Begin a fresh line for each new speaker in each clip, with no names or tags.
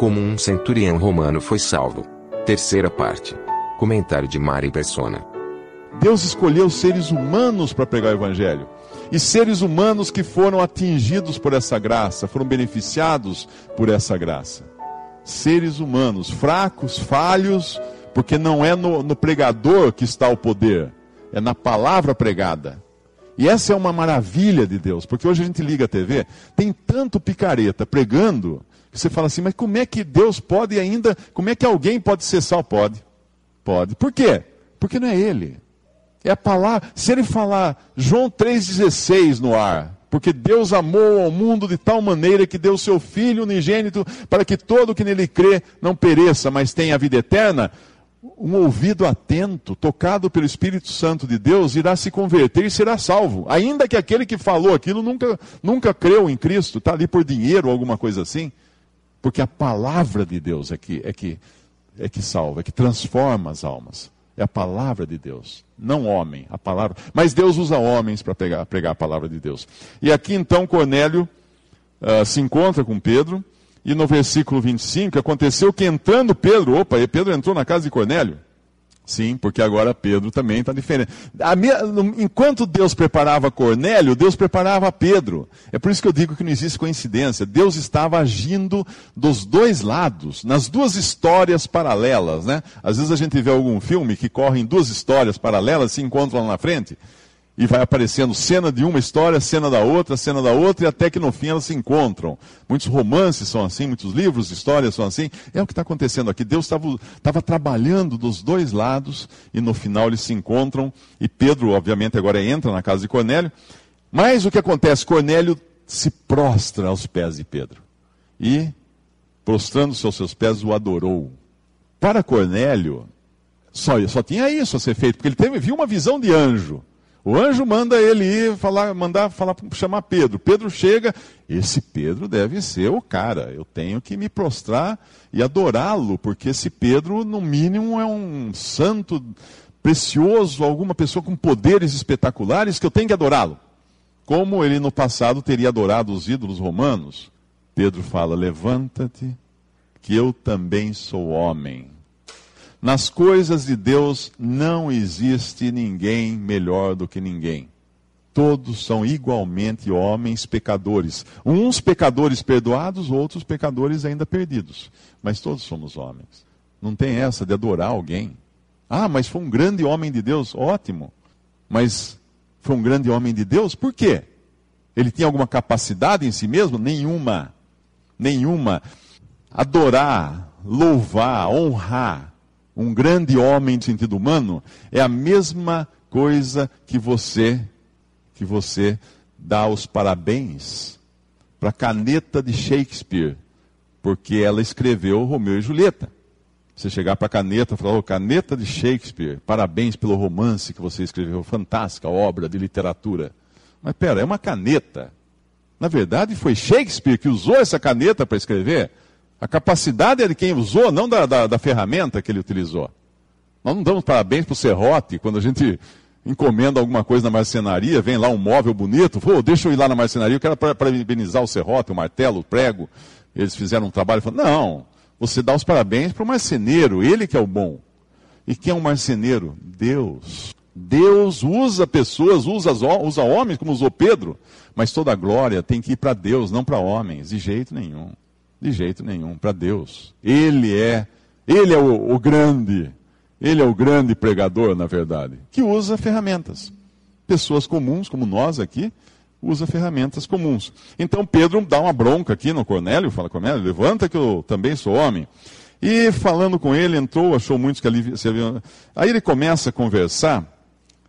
Como um centurião romano foi salvo. Terceira parte. Comentário de Mari Persona.
Deus escolheu seres humanos para pregar o evangelho. E seres humanos que foram atingidos por essa graça, foram beneficiados por essa graça. Seres humanos, fracos, falhos, porque não é no, no pregador que está o poder, é na palavra pregada. E essa é uma maravilha de Deus, porque hoje a gente liga a TV, tem tanto picareta pregando, você fala assim, mas como é que Deus pode ainda, como é que alguém pode ser sal? Pode. Pode. Por quê? Porque não é ele. É a palavra. Se ele falar João 3,16 no ar, porque Deus amou ao mundo de tal maneira que deu seu Filho unigênito para que todo que nele crê não pereça, mas tenha a vida eterna. Um ouvido atento, tocado pelo Espírito Santo de Deus, irá se converter e será salvo. Ainda que aquele que falou aquilo nunca, nunca creu em Cristo, está ali por dinheiro ou alguma coisa assim. Porque a palavra de Deus é que, é que, é que salva, é que transforma as almas. É a palavra de Deus, não homem, a palavra. Mas Deus usa homens para pregar, pregar, a palavra de Deus. E aqui então Cornélio uh, se encontra com Pedro, e no versículo 25 aconteceu que entrando Pedro, opa, e Pedro entrou na casa de Cornélio. Sim, porque agora Pedro também está diferente. Enquanto Deus preparava Cornélio, Deus preparava Pedro. É por isso que eu digo que não existe coincidência. Deus estava agindo dos dois lados, nas duas histórias paralelas. Né? Às vezes a gente vê algum filme que corre em duas histórias paralelas, se encontram lá na frente e vai aparecendo cena de uma história, cena da outra, cena da outra, e até que no fim elas se encontram. Muitos romances são assim, muitos livros, histórias são assim. É o que está acontecendo aqui. Deus estava trabalhando dos dois lados, e no final eles se encontram, e Pedro, obviamente, agora entra na casa de Cornélio. Mas o que acontece? Cornélio se prostra aos pés de Pedro. E, prostrando-se aos seus pés, o adorou. Para Cornélio, só, só tinha isso a ser feito, porque ele teve, viu uma visão de anjo. O anjo manda ele ir falar, mandar falar, chamar Pedro. Pedro chega, esse Pedro deve ser o cara. Eu tenho que me prostrar e adorá-lo, porque esse Pedro, no mínimo, é um santo precioso, alguma pessoa com poderes espetaculares que eu tenho que adorá-lo. Como ele no passado teria adorado os ídolos romanos, Pedro fala: Levanta-te, que eu também sou homem. Nas coisas de Deus não existe ninguém melhor do que ninguém. Todos são igualmente homens pecadores. Uns pecadores perdoados, outros pecadores ainda perdidos. Mas todos somos homens. Não tem essa de adorar alguém. Ah, mas foi um grande homem de Deus. Ótimo. Mas foi um grande homem de Deus? Por quê? Ele tinha alguma capacidade em si mesmo? Nenhuma. Nenhuma. Adorar, louvar, honrar um grande homem de sentido humano, é a mesma coisa que você que você dá os parabéns para a caneta de Shakespeare, porque ela escreveu Romeu e Julieta. Você chegar para a caneta e falar, oh, caneta de Shakespeare, parabéns pelo romance que você escreveu, fantástica obra de literatura. Mas pera, é uma caneta. Na verdade, foi Shakespeare que usou essa caneta para escrever. A capacidade é de quem usou, não da, da, da ferramenta que ele utilizou. Nós não damos parabéns para o serrote quando a gente encomenda alguma coisa na marcenaria, vem lá um móvel bonito, pô, deixa eu ir lá na marcenaria, eu quero parabenizar o serrote, o martelo, o prego. Eles fizeram um trabalho, falaram, não, você dá os parabéns para o marceneiro, ele que é o bom. E quem é um marceneiro? Deus. Deus usa pessoas, usa, usa homens, como usou Pedro, mas toda a glória tem que ir para Deus, não para homens, de jeito nenhum. De jeito nenhum, para Deus. Ele é, ele é o, o grande, ele é o grande pregador, na verdade, que usa ferramentas. Pessoas comuns, como nós aqui, usa ferramentas comuns. Então Pedro dá uma bronca aqui no Cornélio, fala Cornélio, levanta que eu também sou homem. E falando com ele, entrou, achou muitos que ali se haviam... Aí ele começa a conversar,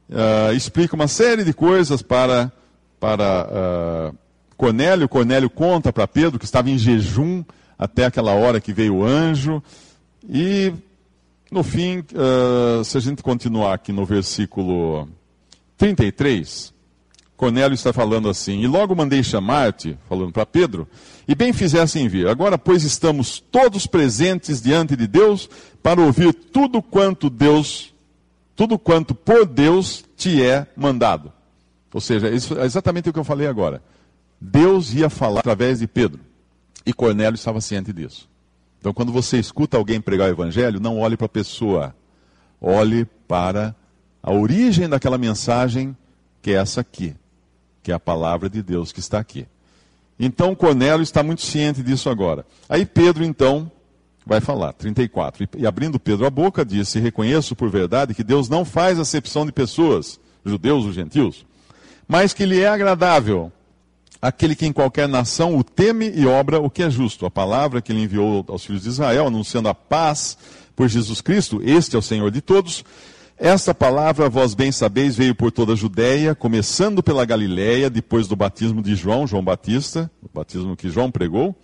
uh, explica uma série de coisas para, para uh, Cornélio. Cornélio conta para Pedro que estava em jejum até aquela hora que veio o anjo. E, no fim, uh, se a gente continuar aqui no versículo 33, Cornélio está falando assim: E logo mandei chamar-te, falando para Pedro, e bem fizessem vir. Agora, pois, estamos todos presentes diante de Deus para ouvir tudo quanto Deus, tudo quanto por Deus te é mandado. Ou seja, isso é exatamente o que eu falei agora. Deus ia falar através de Pedro. E Cornélio estava ciente disso. Então, quando você escuta alguém pregar o evangelho, não olhe para a pessoa. Olhe para a origem daquela mensagem, que é essa aqui que é a palavra de Deus que está aqui. Então Cornélio está muito ciente disso agora. Aí Pedro, então, vai falar, 34. E abrindo Pedro a boca, disse: Reconheço por verdade que Deus não faz acepção de pessoas, judeus ou gentios, mas que lhe é agradável aquele que em qualquer nação o teme e obra o que é justo. A palavra que ele enviou aos filhos de Israel, anunciando a paz por Jesus Cristo, este é o Senhor de todos esta palavra, vós bem sabeis, veio por toda a Judéia, começando pela Galiléia, depois do batismo de João, João Batista, o batismo que João pregou,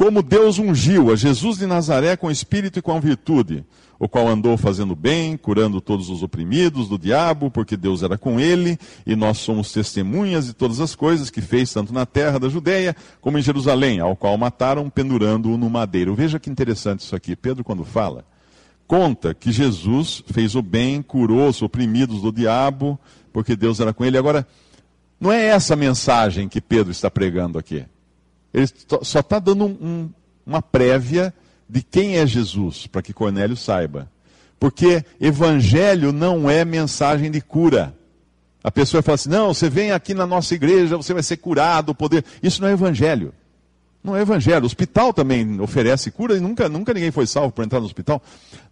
como Deus ungiu a Jesus de Nazaré com espírito e com virtude, o qual andou fazendo bem, curando todos os oprimidos do diabo, porque Deus era com ele, e nós somos testemunhas de todas as coisas que fez tanto na terra da Judéia como em Jerusalém, ao qual mataram pendurando-o no madeiro. Veja que interessante isso aqui. Pedro, quando fala, conta que Jesus fez o bem, curou os oprimidos do diabo, porque Deus era com ele. Agora, não é essa mensagem que Pedro está pregando aqui. Ele só está dando um, um, uma prévia de quem é Jesus, para que Cornélio saiba. Porque evangelho não é mensagem de cura. A pessoa fala assim: não, você vem aqui na nossa igreja, você vai ser curado, poder. Isso não é evangelho. Não é evangelho. O hospital também oferece cura e nunca, nunca ninguém foi salvo por entrar no hospital.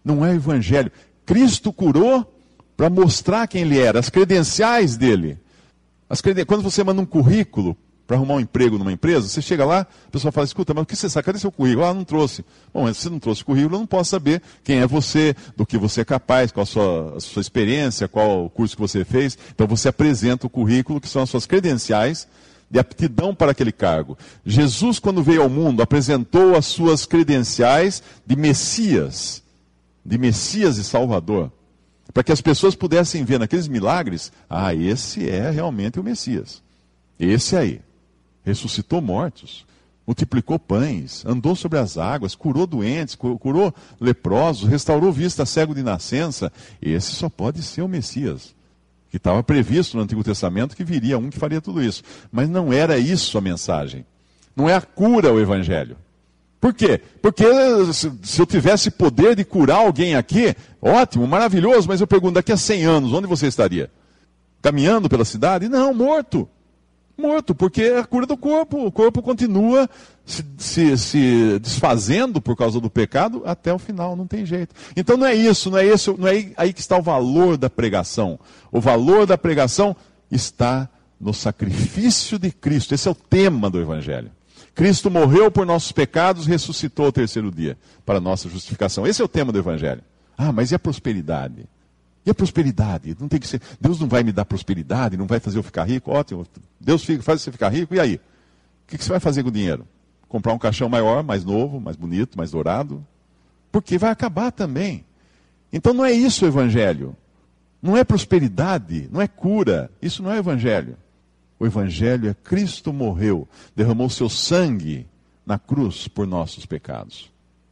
Não é evangelho. Cristo curou para mostrar quem ele era, as credenciais dele. As creden... Quando você manda um currículo para arrumar um emprego numa empresa, você chega lá, a pessoa fala, escuta, mas o que você sabe? Cadê seu currículo? Ah, não trouxe. Bom, mas se você não trouxe currículo, eu não posso saber quem é você, do que você é capaz, qual a sua, a sua experiência, qual o curso que você fez. Então você apresenta o currículo, que são as suas credenciais, de aptidão para aquele cargo. Jesus, quando veio ao mundo, apresentou as suas credenciais de Messias, de Messias e Salvador, para que as pessoas pudessem ver naqueles milagres: ah, esse é realmente o Messias. Esse aí. Ressuscitou mortos, multiplicou pães, andou sobre as águas, curou doentes, curou leprosos, restaurou vista cego de nascença. Esse só pode ser o Messias que estava previsto no Antigo Testamento que viria um que faria tudo isso. Mas não era isso a mensagem. Não é a cura o Evangelho. Por quê? Porque se eu tivesse poder de curar alguém aqui, ótimo, maravilhoso, mas eu pergunto, daqui a 100 anos, onde você estaria? Caminhando pela cidade? Não, morto morto, porque é a cura do corpo. O corpo continua se, se, se, desfazendo por causa do pecado até o final, não tem jeito. Então não é isso, não é isso, não é aí que está o valor da pregação. O valor da pregação está no sacrifício de Cristo. Esse é o tema do Evangelho. Cristo morreu por nossos pecados, ressuscitou ao terceiro dia para nossa justificação. Esse é o tema do Evangelho. Ah, mas e a prosperidade? E a prosperidade? Não tem que ser. Deus não vai me dar prosperidade, não vai fazer eu ficar rico. Ótimo. Deus faz você ficar rico, e aí? O que você vai fazer com o dinheiro? Comprar um caixão maior, mais novo, mais bonito, mais dourado? Porque vai acabar também. Então não é isso o evangelho. Não é prosperidade, não é cura. Isso não é evangelho. O evangelho é Cristo morreu, derramou seu sangue na cruz por nossos pecados.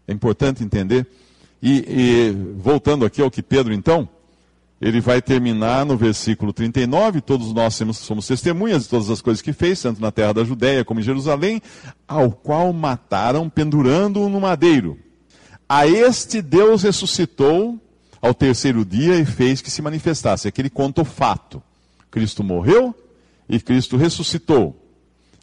É importante entender. E, e voltando aqui ao que Pedro então ele vai terminar no versículo 39, todos nós somos testemunhas de todas as coisas que fez, tanto na terra da Judéia como em Jerusalém, ao qual mataram pendurando-o no madeiro. A este Deus ressuscitou ao terceiro dia e fez que se manifestasse. Aqui ele conta o fato. Cristo morreu e Cristo ressuscitou.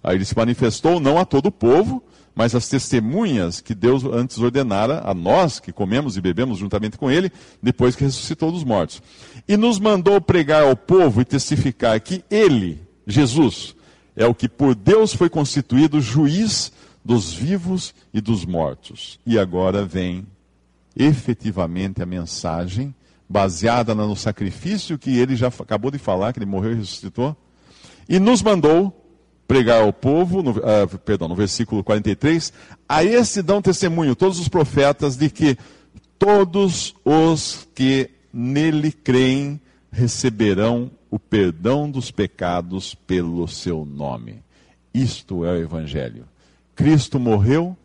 Aí ele se manifestou não a todo o povo, mas as testemunhas que Deus antes ordenara a nós, que comemos e bebemos juntamente com Ele, depois que ressuscitou dos mortos. E nos mandou pregar ao povo e testificar que Ele, Jesus, é o que por Deus foi constituído juiz dos vivos e dos mortos. E agora vem efetivamente a mensagem baseada no sacrifício que ele já acabou de falar, que ele morreu e ressuscitou, e nos mandou pregar ao povo, no, uh, perdão, no versículo 43, a este dão testemunho todos os profetas de que todos os que nele creem receberão o perdão dos pecados pelo seu nome. Isto é o Evangelho. Cristo morreu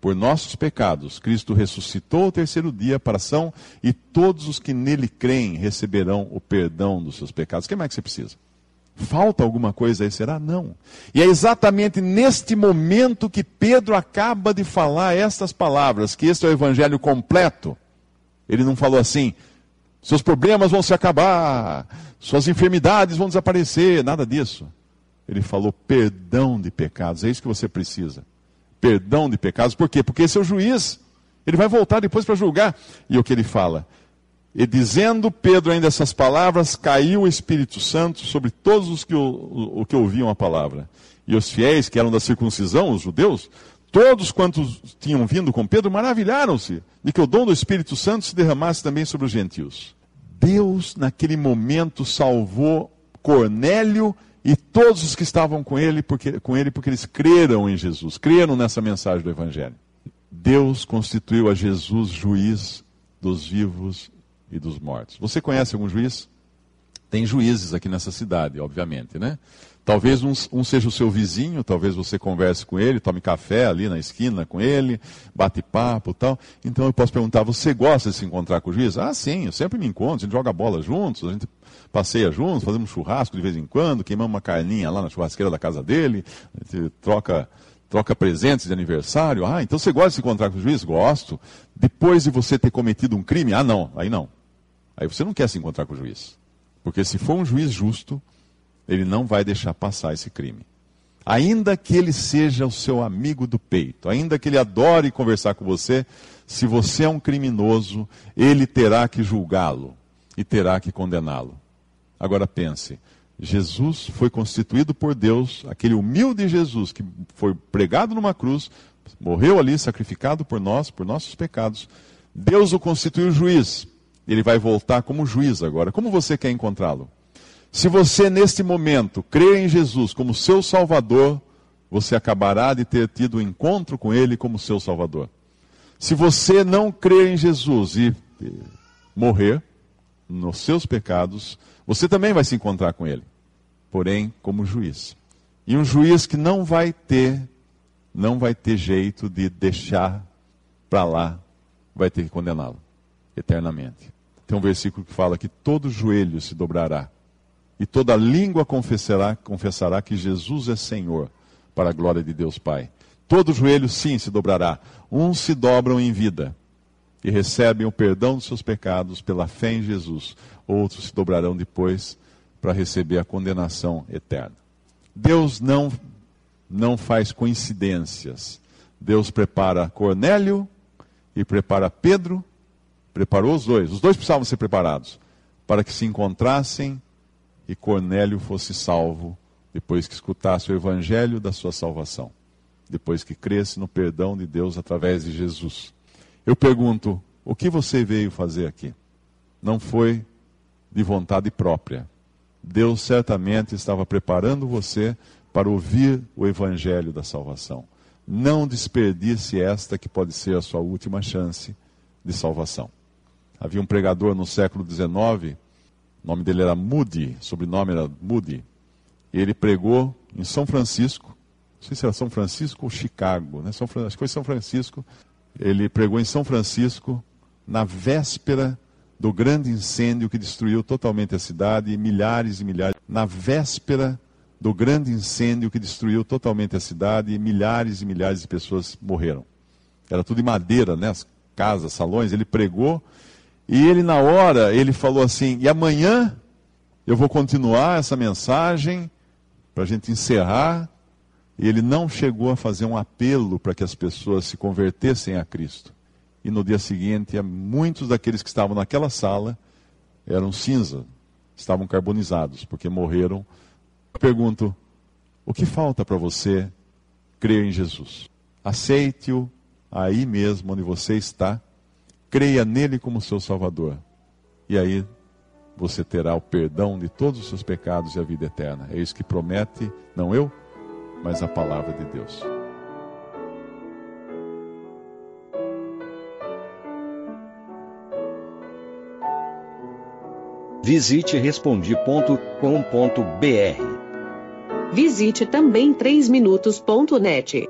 por nossos pecados. Cristo ressuscitou o terceiro dia para ação e todos os que nele creem receberão o perdão dos seus pecados. O que mais que você precisa? Falta alguma coisa aí, será? Não. E é exatamente neste momento que Pedro acaba de falar estas palavras, que este é o evangelho completo. Ele não falou assim, seus problemas vão se acabar, suas enfermidades vão desaparecer, nada disso. Ele falou perdão de pecados, é isso que você precisa. Perdão de pecados, por quê? Porque esse é o juiz. Ele vai voltar depois para julgar. E o que ele fala? E dizendo Pedro ainda essas palavras, caiu o Espírito Santo sobre todos os que, o, o que ouviam a palavra. E os fiéis, que eram da circuncisão, os judeus, todos quantos tinham vindo com Pedro, maravilharam-se de que o dom do Espírito Santo se derramasse também sobre os gentios. Deus, naquele momento, salvou Cornélio e todos os que estavam com ele, porque, com ele, porque eles creram em Jesus, creram nessa mensagem do Evangelho. Deus constituiu a Jesus juiz dos vivos e dos mortos. Você conhece algum juiz? Tem juízes aqui nessa cidade, obviamente, né? Talvez um, um, seja o seu vizinho, talvez você converse com ele, tome café ali na esquina com ele, bate papo tal. Então eu posso perguntar, você gosta de se encontrar com o juiz? Ah, sim, eu sempre me encontro, a gente joga bola juntos, a gente passeia juntos, fazemos churrasco de vez em quando, queimamos uma carninha lá na churrasqueira da casa dele, a gente troca, troca presentes de aniversário. Ah, então você gosta de se encontrar com o juiz? Gosto. Depois de você ter cometido um crime? Ah, não, aí não. Aí você não quer se encontrar com o juiz. Porque se for um juiz justo, ele não vai deixar passar esse crime. Ainda que ele seja o seu amigo do peito, ainda que ele adore conversar com você, se você é um criminoso, ele terá que julgá-lo e terá que condená-lo. Agora pense, Jesus foi constituído por Deus, aquele humilde Jesus que foi pregado numa cruz, morreu ali, sacrificado por nós, por nossos pecados. Deus o constituiu juiz ele vai voltar como juiz agora. Como você quer encontrá-lo? Se você, neste momento, crê em Jesus como seu Salvador, você acabará de ter tido um encontro com Ele como seu Salvador. Se você não crê em Jesus e morrer nos seus pecados, você também vai se encontrar com Ele, porém como juiz. E um juiz que não vai ter, não vai ter jeito de deixar para lá, vai ter que condená-lo eternamente. Tem um versículo que fala que todo joelho se dobrará e toda língua confessará, confessará que Jesus é Senhor, para a glória de Deus Pai. Todo joelho sim se dobrará. Uns se dobram em vida e recebem o perdão dos seus pecados pela fé em Jesus. Outros se dobrarão depois para receber a condenação eterna. Deus não não faz coincidências. Deus prepara Cornélio e prepara Pedro Preparou os dois. Os dois precisavam ser preparados para que se encontrassem e Cornélio fosse salvo depois que escutasse o evangelho da sua salvação, depois que cresce no perdão de Deus através de Jesus. Eu pergunto: o que você veio fazer aqui? Não foi de vontade própria. Deus certamente estava preparando você para ouvir o evangelho da salvação. Não desperdice esta que pode ser a sua última chance de salvação. Havia um pregador no século XIX, o nome dele era Moody, sobrenome era Moody. Ele pregou em São Francisco, não sei se era São Francisco ou Chicago, né? São, acho que foi São Francisco. Ele pregou em São Francisco na véspera do grande incêndio que destruiu totalmente a cidade e milhares e milhares. Na véspera do grande incêndio que destruiu totalmente a cidade e milhares e milhares de pessoas morreram. Era tudo de madeira, né? As casas, salões. Ele pregou e ele, na hora, ele falou assim: e amanhã eu vou continuar essa mensagem para a gente encerrar. E ele não chegou a fazer um apelo para que as pessoas se convertessem a Cristo. E no dia seguinte, muitos daqueles que estavam naquela sala eram cinza, estavam carbonizados, porque morreram. Eu pergunto: o que falta para você crer em Jesus? Aceite-o aí mesmo onde você está creia nele como seu Salvador. E aí você terá o perdão de todos os seus pecados e a vida eterna. É isso que promete, não eu, mas a palavra de Deus.
Visite respondi.com.br.
Visite também 3minutos.net.